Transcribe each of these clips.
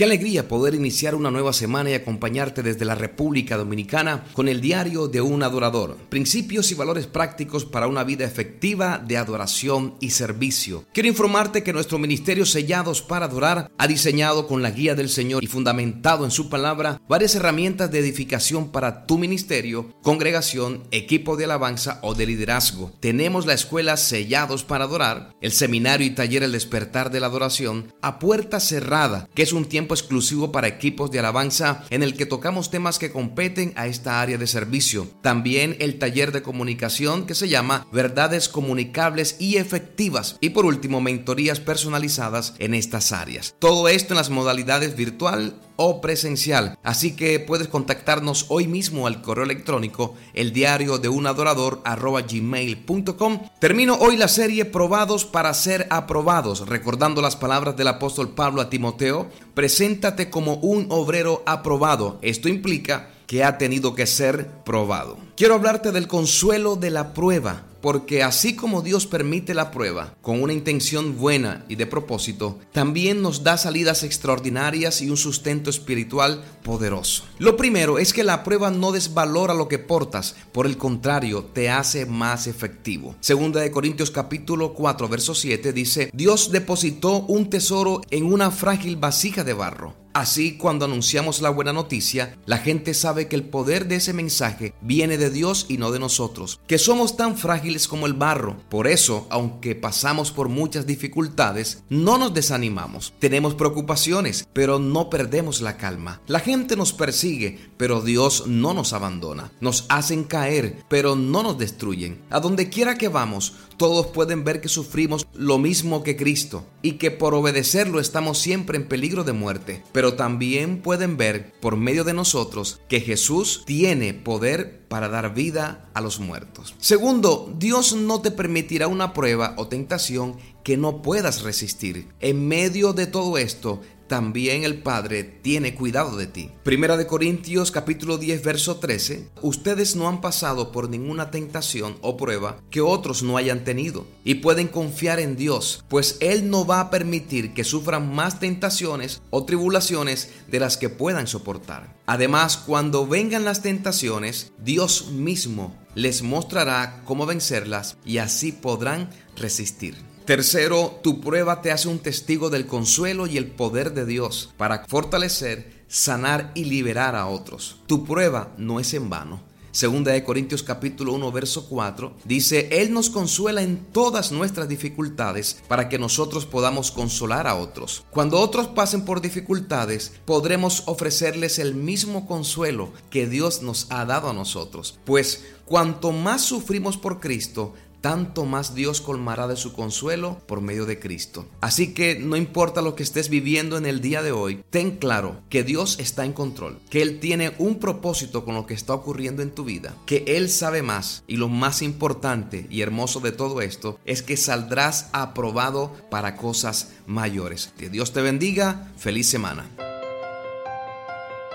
Qué alegría poder iniciar una nueva semana y acompañarte desde la República Dominicana con el diario de un adorador. Principios y valores prácticos para una vida efectiva de adoración y servicio. Quiero informarte que nuestro ministerio Sellados para Adorar ha diseñado con la guía del Señor y fundamentado en su palabra varias herramientas de edificación para tu ministerio, congregación, equipo de alabanza o de liderazgo. Tenemos la escuela Sellados para Adorar, el seminario y taller El Despertar de la Adoración a puerta cerrada, que es un tiempo exclusivo para equipos de alabanza en el que tocamos temas que competen a esta área de servicio. También el taller de comunicación que se llama Verdades Comunicables y Efectivas. Y por último, mentorías personalizadas en estas áreas. Todo esto en las modalidades virtual o presencial. Así que puedes contactarnos hoy mismo al correo electrónico el diario de un adorador gmail.com. Termino hoy la serie Probados para ser aprobados, recordando las palabras del apóstol Pablo a Timoteo. Preséntate como un obrero aprobado. Esto implica que ha tenido que ser probado. Quiero hablarte del consuelo de la prueba porque así como Dios permite la prueba con una intención buena y de propósito, también nos da salidas extraordinarias y un sustento espiritual poderoso. Lo primero es que la prueba no desvalora lo que portas, por el contrario, te hace más efectivo. Segunda de Corintios capítulo 4 verso 7 dice, Dios depositó un tesoro en una frágil vasija de barro Así, cuando anunciamos la buena noticia, la gente sabe que el poder de ese mensaje viene de Dios y no de nosotros, que somos tan frágiles como el barro. Por eso, aunque pasamos por muchas dificultades, no nos desanimamos. Tenemos preocupaciones, pero no perdemos la calma. La gente nos persigue, pero Dios no nos abandona. Nos hacen caer, pero no nos destruyen. A donde quiera que vamos, todos pueden ver que sufrimos lo mismo que Cristo y que por obedecerlo estamos siempre en peligro de muerte. Pero también pueden ver por medio de nosotros que Jesús tiene poder para dar vida a los muertos. Segundo, Dios no te permitirá una prueba o tentación que no puedas resistir. En medio de todo esto, también el Padre tiene cuidado de ti. Primera de Corintios capítulo 10 verso 13. Ustedes no han pasado por ninguna tentación o prueba que otros no hayan tenido y pueden confiar en Dios, pues Él no va a permitir que sufran más tentaciones o tribulaciones de las que puedan soportar. Además, cuando vengan las tentaciones, Dios mismo les mostrará cómo vencerlas y así podrán resistir. Tercero, tu prueba te hace un testigo del consuelo y el poder de Dios para fortalecer, sanar y liberar a otros. Tu prueba no es en vano. Segunda de Corintios capítulo 1 verso 4 dice, Él nos consuela en todas nuestras dificultades para que nosotros podamos consolar a otros. Cuando otros pasen por dificultades, podremos ofrecerles el mismo consuelo que Dios nos ha dado a nosotros. Pues cuanto más sufrimos por Cristo, tanto más Dios colmará de su consuelo por medio de Cristo. Así que no importa lo que estés viviendo en el día de hoy, ten claro que Dios está en control, que Él tiene un propósito con lo que está ocurriendo en tu vida, que Él sabe más y lo más importante y hermoso de todo esto es que saldrás aprobado para cosas mayores. Que Dios te bendiga, feliz semana.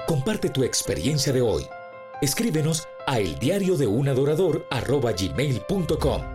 Comparte tu experiencia de hoy. Escríbenos a eldiariodeunAdorador.com